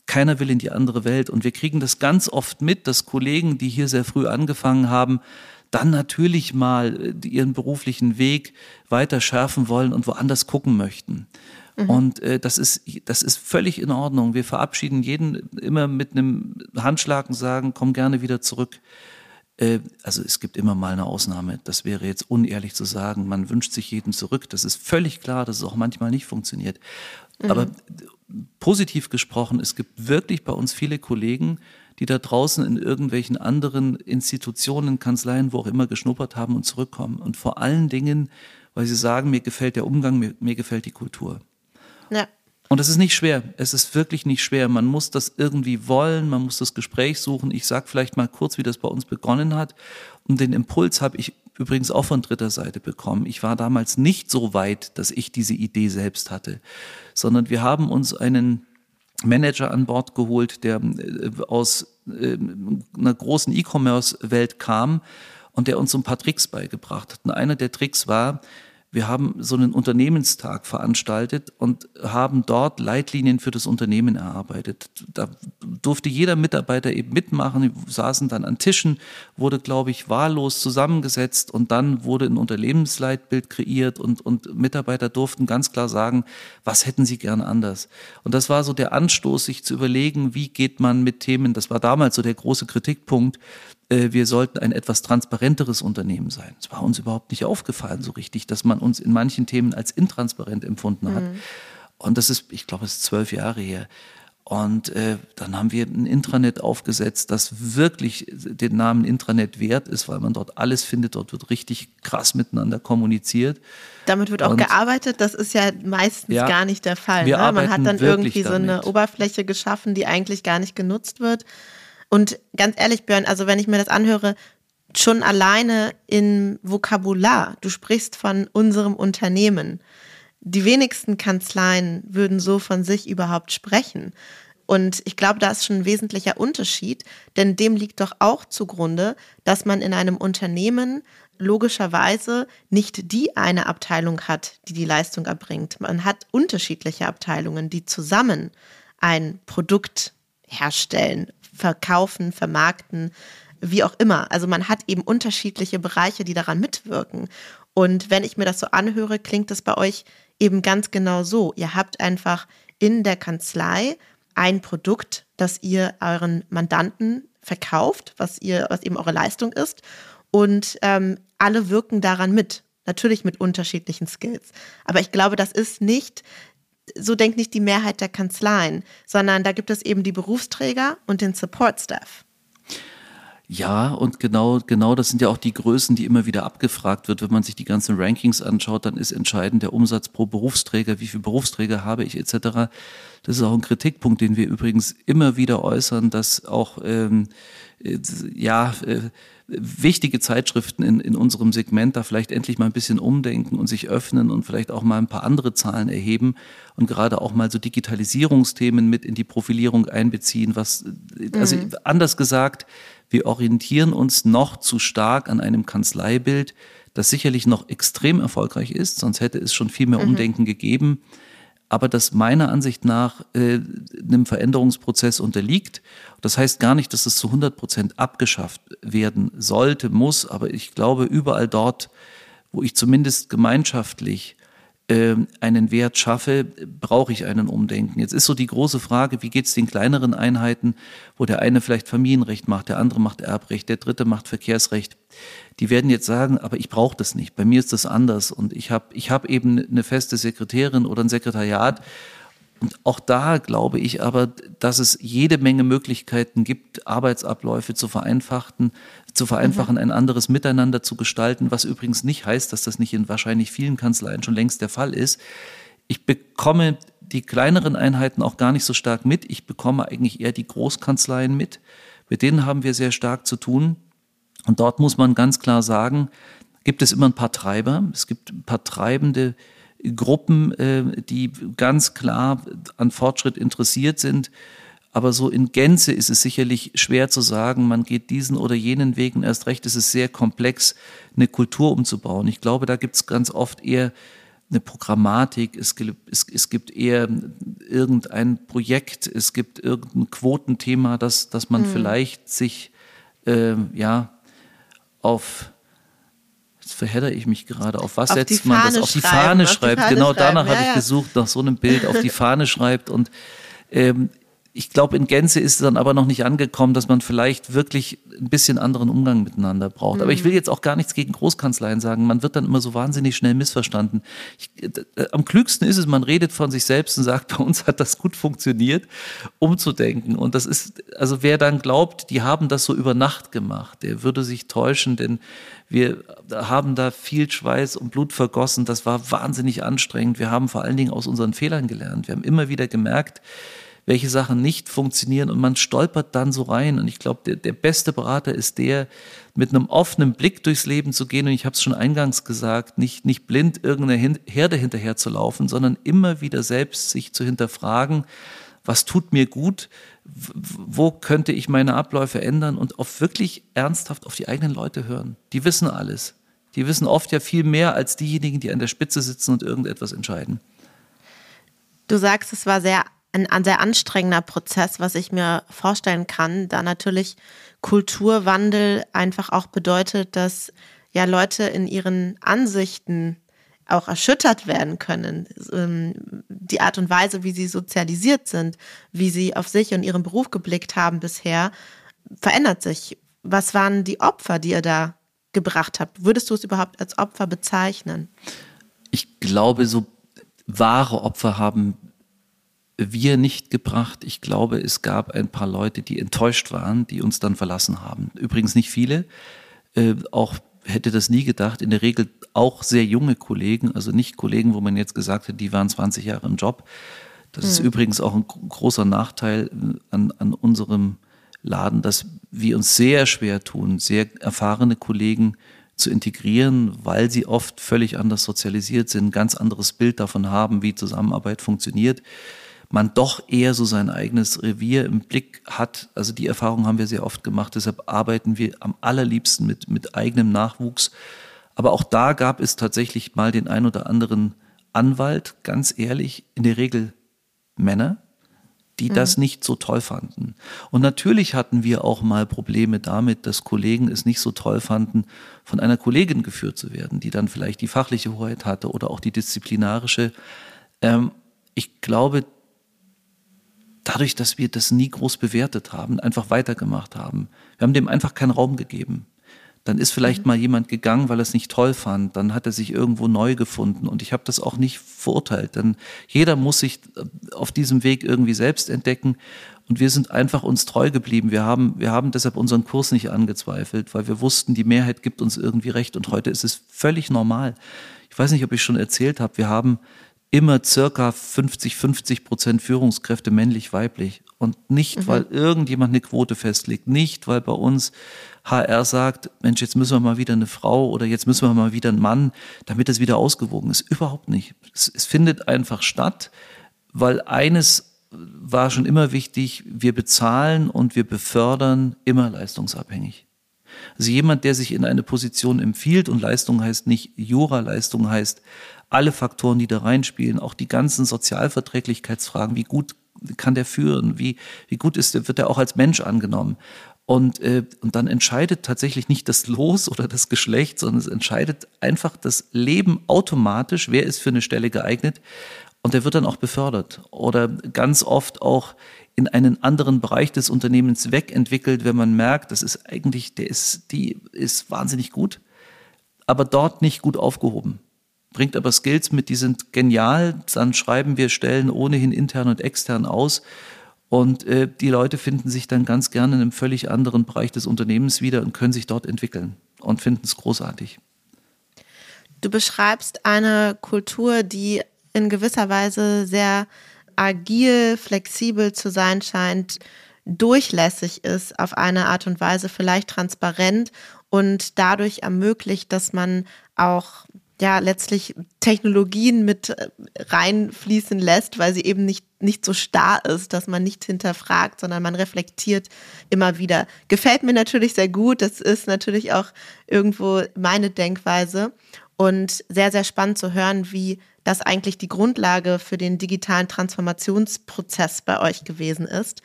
Keiner will in die andere Welt. Und wir kriegen das ganz oft mit, dass Kollegen, die hier sehr früh angefangen haben, dann natürlich mal äh, ihren beruflichen Weg weiter schärfen wollen und woanders gucken möchten. Mhm. Und äh, das, ist, das ist völlig in Ordnung. Wir verabschieden jeden immer mit einem Handschlag und sagen, komm gerne wieder zurück. Äh, also es gibt immer mal eine Ausnahme. Das wäre jetzt unehrlich zu sagen. Man wünscht sich jeden zurück. Das ist völlig klar, dass es auch manchmal nicht funktioniert. Mhm. Aber positiv gesprochen, es gibt wirklich bei uns viele Kollegen, die da draußen in irgendwelchen anderen Institutionen, Kanzleien, wo auch immer geschnuppert haben und zurückkommen. Und vor allen Dingen, weil sie sagen, mir gefällt der Umgang, mir, mir gefällt die Kultur. Ja. Und das ist nicht schwer. Es ist wirklich nicht schwer. Man muss das irgendwie wollen, man muss das Gespräch suchen. Ich sage vielleicht mal kurz, wie das bei uns begonnen hat. Und den Impuls habe ich übrigens auch von dritter Seite bekommen. Ich war damals nicht so weit, dass ich diese Idee selbst hatte, sondern wir haben uns einen Manager an Bord geholt, der äh, aus äh, einer großen E-Commerce-Welt kam und der uns ein paar Tricks beigebracht hat. Und einer der Tricks war, wir haben so einen Unternehmenstag veranstaltet und haben dort Leitlinien für das Unternehmen erarbeitet. Da durfte jeder Mitarbeiter eben mitmachen. Wir saßen dann an Tischen, wurde, glaube ich, wahllos zusammengesetzt und dann wurde ein Unternehmensleitbild kreiert und, und Mitarbeiter durften ganz klar sagen, was hätten sie gerne anders. Und das war so der Anstoß, sich zu überlegen, wie geht man mit Themen, das war damals so der große Kritikpunkt, wir sollten ein etwas transparenteres Unternehmen sein. Es war uns überhaupt nicht aufgefallen so richtig, dass man uns in manchen Themen als intransparent empfunden hat. Mhm. Und das ist, ich glaube, es ist zwölf Jahre her. Und äh, dann haben wir ein Intranet aufgesetzt, das wirklich den Namen Intranet wert ist, weil man dort alles findet. Dort wird richtig krass miteinander kommuniziert. Damit wird auch und, gearbeitet. Das ist ja meistens ja, gar nicht der Fall. Ne? Man hat dann irgendwie so eine damit. Oberfläche geschaffen, die eigentlich gar nicht genutzt wird. Und ganz ehrlich, Björn, also wenn ich mir das anhöre, schon alleine im Vokabular, du sprichst von unserem Unternehmen die wenigsten Kanzleien würden so von sich überhaupt sprechen. Und ich glaube, da ist schon ein wesentlicher Unterschied, denn dem liegt doch auch zugrunde, dass man in einem Unternehmen logischerweise nicht die eine Abteilung hat, die die Leistung erbringt. Man hat unterschiedliche Abteilungen, die zusammen ein Produkt herstellen, verkaufen, vermarkten, wie auch immer. Also man hat eben unterschiedliche Bereiche, die daran mitwirken. Und wenn ich mir das so anhöre, klingt es bei euch eben ganz genau so. Ihr habt einfach in der Kanzlei ein Produkt, das ihr euren Mandanten verkauft, was ihr, was eben eure Leistung ist. Und ähm, alle wirken daran mit. Natürlich mit unterschiedlichen Skills. Aber ich glaube, das ist nicht, so denkt nicht die Mehrheit der Kanzleien, sondern da gibt es eben die Berufsträger und den Support Staff. Ja, und genau, genau das sind ja auch die Größen, die immer wieder abgefragt wird. Wenn man sich die ganzen Rankings anschaut, dann ist entscheidend der Umsatz pro Berufsträger, wie viele Berufsträger habe ich etc. Das ist auch ein Kritikpunkt, den wir übrigens immer wieder äußern, dass auch ähm, äh, ja äh, wichtige Zeitschriften in, in unserem Segment da vielleicht endlich mal ein bisschen umdenken und sich öffnen und vielleicht auch mal ein paar andere Zahlen erheben und gerade auch mal so Digitalisierungsthemen mit in die Profilierung einbeziehen, was also mhm. anders gesagt, wir orientieren uns noch zu stark an einem Kanzleibild, das sicherlich noch extrem erfolgreich ist, sonst hätte es schon viel mehr mhm. Umdenken gegeben, aber das meiner Ansicht nach äh, einem Veränderungsprozess unterliegt. Das heißt gar nicht, dass es zu 100 Prozent abgeschafft werden sollte, muss, aber ich glaube, überall dort, wo ich zumindest gemeinschaftlich einen Wert schaffe, brauche ich einen Umdenken. Jetzt ist so die große Frage, wie geht es den kleineren Einheiten, wo der eine vielleicht Familienrecht macht, der andere macht Erbrecht, der dritte macht Verkehrsrecht. Die werden jetzt sagen, aber ich brauche das nicht, bei mir ist das anders und ich habe ich hab eben eine feste Sekretärin oder ein Sekretariat und auch da glaube ich aber, dass es jede Menge Möglichkeiten gibt, Arbeitsabläufe zu vereinfachen, zu vereinfachen, mhm. ein anderes Miteinander zu gestalten, was übrigens nicht heißt, dass das nicht in wahrscheinlich vielen Kanzleien schon längst der Fall ist. Ich bekomme die kleineren Einheiten auch gar nicht so stark mit. Ich bekomme eigentlich eher die Großkanzleien mit. Mit denen haben wir sehr stark zu tun. Und dort muss man ganz klar sagen, gibt es immer ein paar Treiber. Es gibt ein paar treibende Gruppen, äh, die ganz klar an Fortschritt interessiert sind. Aber so in Gänze ist es sicherlich schwer zu sagen, man geht diesen oder jenen Wegen. Erst recht ist es sehr komplex, eine Kultur umzubauen. Ich glaube, da gibt es ganz oft eher eine Programmatik, es gibt, es, es gibt eher irgendein Projekt, es gibt irgendein Quotenthema, das, das man mhm. vielleicht sich äh, ja auf Jetzt verhedder ich mich gerade. Auf was auf setzt man das? Auf die Fahne schreibt. Fahne genau schreiben. danach ja, habe ich ja. gesucht, nach so einem Bild, auf die [laughs] Fahne schreibt. Und ähm, ich glaube, in Gänze ist es dann aber noch nicht angekommen, dass man vielleicht wirklich ein bisschen anderen Umgang miteinander braucht. Mhm. Aber ich will jetzt auch gar nichts gegen Großkanzleien sagen. Man wird dann immer so wahnsinnig schnell missverstanden. Ich, äh, am klügsten ist es, man redet von sich selbst und sagt, [laughs] bei uns hat das gut funktioniert, umzudenken. Und das ist, also wer dann glaubt, die haben das so über Nacht gemacht, der würde sich täuschen, denn wir haben da viel Schweiß und Blut vergossen. Das war wahnsinnig anstrengend. Wir haben vor allen Dingen aus unseren Fehlern gelernt. Wir haben immer wieder gemerkt, welche Sachen nicht funktionieren und man stolpert dann so rein. Und ich glaube, der, der beste Berater ist der, mit einem offenen Blick durchs Leben zu gehen. Und ich habe es schon eingangs gesagt, nicht, nicht blind irgendeiner Herde hinterher zu laufen, sondern immer wieder selbst sich zu hinterfragen, was tut mir gut, wo könnte ich meine Abläufe ändern und auf wirklich ernsthaft auf die eigenen Leute hören. Die wissen alles. Die wissen oft ja viel mehr als diejenigen, die an der Spitze sitzen und irgendetwas entscheiden. Du sagst, es war sehr ein, ein sehr anstrengender Prozess, was ich mir vorstellen kann, da natürlich Kulturwandel einfach auch bedeutet, dass ja Leute in ihren Ansichten auch erschüttert werden können. Ähm, die Art und Weise, wie sie sozialisiert sind, wie sie auf sich und ihren Beruf geblickt haben bisher, verändert sich. Was waren die Opfer, die ihr da gebracht habt? Würdest du es überhaupt als Opfer bezeichnen? Ich glaube, so wahre Opfer haben wir nicht gebracht. Ich glaube, es gab ein paar Leute, die enttäuscht waren, die uns dann verlassen haben. Übrigens nicht viele. Äh, auch hätte das nie gedacht. In der Regel auch sehr junge Kollegen, also nicht Kollegen, wo man jetzt gesagt hat, die waren 20 Jahre im Job. Das mhm. ist übrigens auch ein großer Nachteil äh, an, an unserem Laden, dass wir uns sehr schwer tun, sehr erfahrene Kollegen zu integrieren, weil sie oft völlig anders sozialisiert sind, ganz anderes Bild davon haben, wie Zusammenarbeit funktioniert. Man doch eher so sein eigenes Revier im Blick hat. Also die Erfahrung haben wir sehr oft gemacht. Deshalb arbeiten wir am allerliebsten mit, mit eigenem Nachwuchs. Aber auch da gab es tatsächlich mal den ein oder anderen Anwalt, ganz ehrlich, in der Regel Männer, die mhm. das nicht so toll fanden. Und natürlich hatten wir auch mal Probleme damit, dass Kollegen es nicht so toll fanden, von einer Kollegin geführt zu werden, die dann vielleicht die fachliche Hoheit hatte oder auch die disziplinarische. Ähm, ich glaube, dadurch, dass wir das nie groß bewertet haben, einfach weitergemacht haben, wir haben dem einfach keinen Raum gegeben. Dann ist vielleicht mhm. mal jemand gegangen, weil er es nicht toll fand. Dann hat er sich irgendwo neu gefunden. Und ich habe das auch nicht verurteilt. Denn jeder muss sich äh, auf diesem Weg irgendwie selbst entdecken. Und wir sind einfach uns treu geblieben. Wir haben, wir haben deshalb unseren Kurs nicht angezweifelt, weil wir wussten, die Mehrheit gibt uns irgendwie recht. Und heute ist es völlig normal. Ich weiß nicht, ob ich schon erzählt habe. Wir haben immer circa 50, 50 Prozent Führungskräfte männlich-weiblich. Und nicht, mhm. weil irgendjemand eine Quote festlegt, nicht, weil bei uns HR sagt, Mensch, jetzt müssen wir mal wieder eine Frau oder jetzt müssen wir mal wieder einen Mann, damit es wieder ausgewogen ist. Überhaupt nicht. Es, es findet einfach statt, weil eines war schon immer wichtig, wir bezahlen und wir befördern immer leistungsabhängig. Also jemand, der sich in eine Position empfiehlt und Leistung heißt nicht Jura, Leistung heißt alle Faktoren, die da reinspielen, auch die ganzen Sozialverträglichkeitsfragen, wie gut kann der führen, wie, wie gut ist, wird er auch als Mensch angenommen. Und, äh, und dann entscheidet tatsächlich nicht das Los [laughs] oder das Geschlecht, sondern es entscheidet einfach das Leben automatisch, wer ist für eine Stelle geeignet. Und der wird dann auch befördert oder ganz oft auch in einen anderen Bereich des Unternehmens wegentwickelt, wenn man merkt, das ist eigentlich, der ist, die ist wahnsinnig gut, aber dort nicht gut aufgehoben. Bringt aber Skills mit, die sind genial. Dann schreiben wir Stellen ohnehin intern und extern aus und äh, die Leute finden sich dann ganz gerne in einem völlig anderen Bereich des Unternehmens wieder und können sich dort entwickeln und finden es großartig. Du beschreibst eine Kultur, die in gewisser Weise sehr agil, flexibel zu sein scheint, durchlässig ist auf eine Art und Weise, vielleicht transparent und dadurch ermöglicht, dass man auch ja letztlich Technologien mit äh, reinfließen lässt, weil sie eben nicht, nicht so starr ist, dass man nicht hinterfragt, sondern man reflektiert immer wieder. Gefällt mir natürlich sehr gut. Das ist natürlich auch irgendwo meine Denkweise und sehr, sehr spannend zu hören, wie das eigentlich die Grundlage für den digitalen Transformationsprozess bei euch gewesen ist.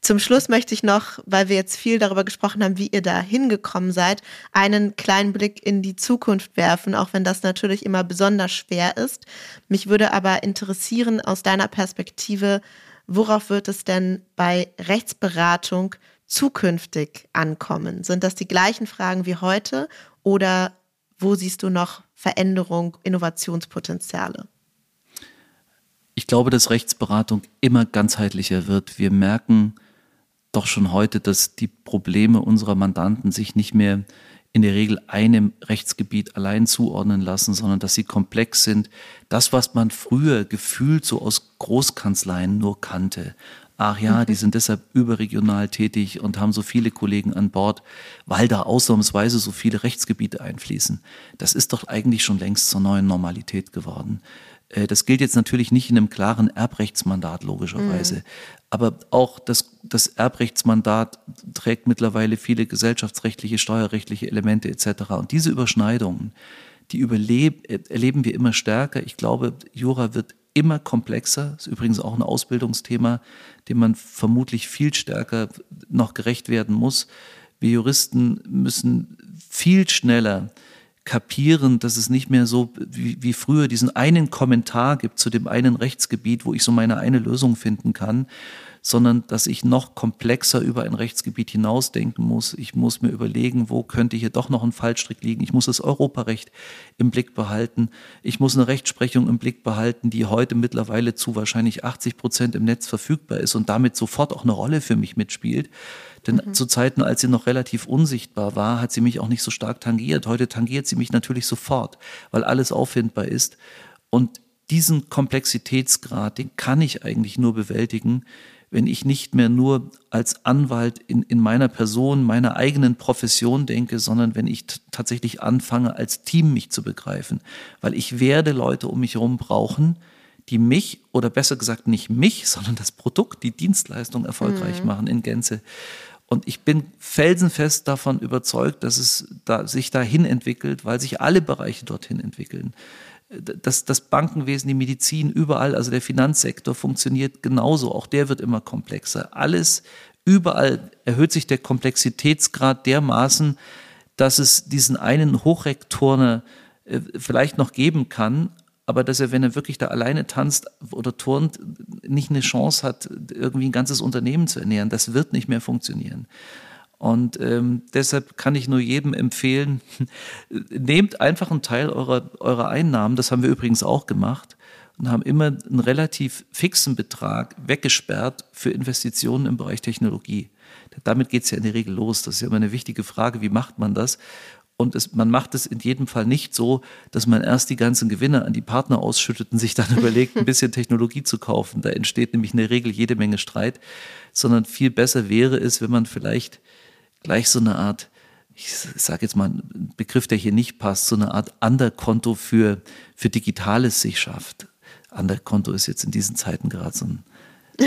Zum Schluss möchte ich noch, weil wir jetzt viel darüber gesprochen haben, wie ihr da hingekommen seid, einen kleinen Blick in die Zukunft werfen, auch wenn das natürlich immer besonders schwer ist. Mich würde aber interessieren aus deiner Perspektive, worauf wird es denn bei Rechtsberatung zukünftig ankommen? Sind das die gleichen Fragen wie heute oder wo siehst du noch Veränderung, Innovationspotenziale? Ich glaube, dass Rechtsberatung immer ganzheitlicher wird. Wir merken, doch schon heute, dass die Probleme unserer Mandanten sich nicht mehr in der Regel einem Rechtsgebiet allein zuordnen lassen, sondern dass sie komplex sind. Das, was man früher gefühlt so aus Großkanzleien nur kannte. Ach ja, die mhm. sind deshalb überregional tätig und haben so viele Kollegen an Bord, weil da ausnahmsweise so viele Rechtsgebiete einfließen. Das ist doch eigentlich schon längst zur neuen Normalität geworden. Äh, das gilt jetzt natürlich nicht in einem klaren Erbrechtsmandat, logischerweise. Mhm. Aber auch das, das Erbrechtsmandat trägt mittlerweile viele gesellschaftsrechtliche, steuerrechtliche Elemente etc. Und diese Überschneidungen, die erleben wir immer stärker. Ich glaube, Jura wird immer komplexer. Das ist übrigens auch ein Ausbildungsthema, dem man vermutlich viel stärker noch gerecht werden muss. Wir Juristen müssen viel schneller kapieren, dass es nicht mehr so wie, wie früher diesen einen Kommentar gibt zu dem einen Rechtsgebiet, wo ich so meine eine Lösung finden kann, sondern dass ich noch komplexer über ein Rechtsgebiet hinausdenken muss. Ich muss mir überlegen, wo könnte hier doch noch ein Fallstrick liegen. Ich muss das Europarecht im Blick behalten. Ich muss eine Rechtsprechung im Blick behalten, die heute mittlerweile zu wahrscheinlich 80 Prozent im Netz verfügbar ist und damit sofort auch eine Rolle für mich mitspielt. Denn mhm. zu Zeiten, als sie noch relativ unsichtbar war, hat sie mich auch nicht so stark tangiert. Heute tangiert sie mich natürlich sofort, weil alles auffindbar ist. Und diesen Komplexitätsgrad, den kann ich eigentlich nur bewältigen, wenn ich nicht mehr nur als Anwalt in, in meiner Person, meiner eigenen Profession denke, sondern wenn ich tatsächlich anfange, als Team mich zu begreifen. Weil ich werde Leute um mich herum brauchen, die mich oder besser gesagt nicht mich, [laughs] sondern das Produkt, die Dienstleistung erfolgreich mhm. machen in Gänze. Und ich bin felsenfest davon überzeugt, dass es da, sich dahin entwickelt, weil sich alle Bereiche dorthin entwickeln. Das, das Bankenwesen, die Medizin, überall, also der Finanzsektor funktioniert genauso. Auch der wird immer komplexer. Alles, überall erhöht sich der Komplexitätsgrad dermaßen, dass es diesen einen Hochrektor äh, vielleicht noch geben kann, aber dass er, wenn er wirklich da alleine tanzt oder turnt, nicht eine Chance hat, irgendwie ein ganzes Unternehmen zu ernähren. Das wird nicht mehr funktionieren. Und ähm, deshalb kann ich nur jedem empfehlen, [laughs] nehmt einfach einen Teil eurer, eurer Einnahmen, das haben wir übrigens auch gemacht, und haben immer einen relativ fixen Betrag weggesperrt für Investitionen im Bereich Technologie. Damit geht es ja in der Regel los. Das ist ja immer eine wichtige Frage, wie macht man das? Und es, man macht es in jedem Fall nicht so, dass man erst die ganzen Gewinne an die Partner ausschüttet und sich dann [laughs] überlegt, ein bisschen Technologie zu kaufen. Da entsteht nämlich in der Regel jede Menge Streit, sondern viel besser wäre es, wenn man vielleicht gleich so eine Art, ich sage jetzt mal einen Begriff, der hier nicht passt, so eine Art Underkonto für, für Digitales sich schafft. Underkonto ist jetzt in diesen Zeiten gerade so ein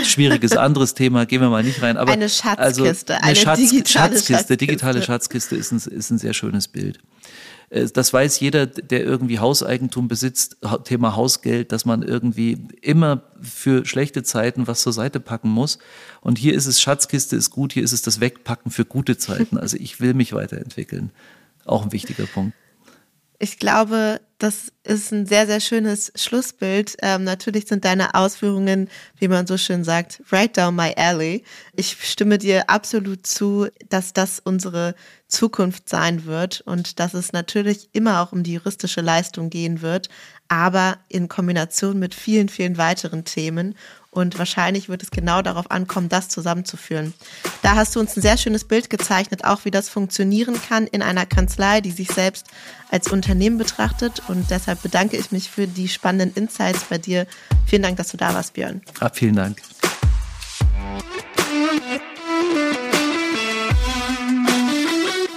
schwieriges [laughs] anderes Thema, gehen wir mal nicht rein. Aber eine Schatzkiste, also eine, Schatz, digitale Schatzkiste, Schatzkiste, digitale Schatzkiste ist ein, ist ein sehr schönes Bild. Äh, das weiß jeder, der irgendwie Hauseigentum besitzt, Thema Hausgeld, dass man irgendwie immer für schlechte Zeiten was zur Seite packen muss. Und hier ist es Schatzkiste ist gut, hier ist es das Wegpacken für gute Zeiten. Also ich will mich weiterentwickeln. Auch ein wichtiger Punkt. Ich glaube, das ist ein sehr, sehr schönes Schlussbild. Ähm, natürlich sind deine Ausführungen, wie man so schön sagt, right down my alley. Ich stimme dir absolut zu, dass das unsere Zukunft sein wird und dass es natürlich immer auch um die juristische Leistung gehen wird, aber in Kombination mit vielen, vielen weiteren Themen. Und wahrscheinlich wird es genau darauf ankommen, das zusammenzuführen. Da hast du uns ein sehr schönes Bild gezeichnet, auch wie das funktionieren kann in einer Kanzlei, die sich selbst als Unternehmen betrachtet. Und deshalb bedanke ich mich für die spannenden Insights bei dir. Vielen Dank, dass du da warst, Björn. Ah, vielen Dank.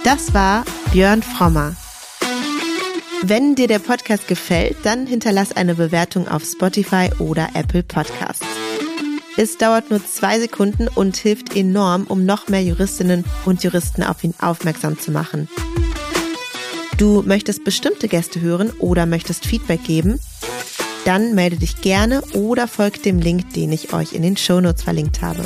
Das war Björn Frommer. Wenn dir der Podcast gefällt, dann hinterlass eine Bewertung auf Spotify oder Apple Podcasts. Es dauert nur zwei Sekunden und hilft enorm, um noch mehr Juristinnen und Juristen auf ihn aufmerksam zu machen. Du möchtest bestimmte Gäste hören oder möchtest Feedback geben? Dann melde dich gerne oder folgt dem Link, den ich euch in den Shownotes verlinkt habe.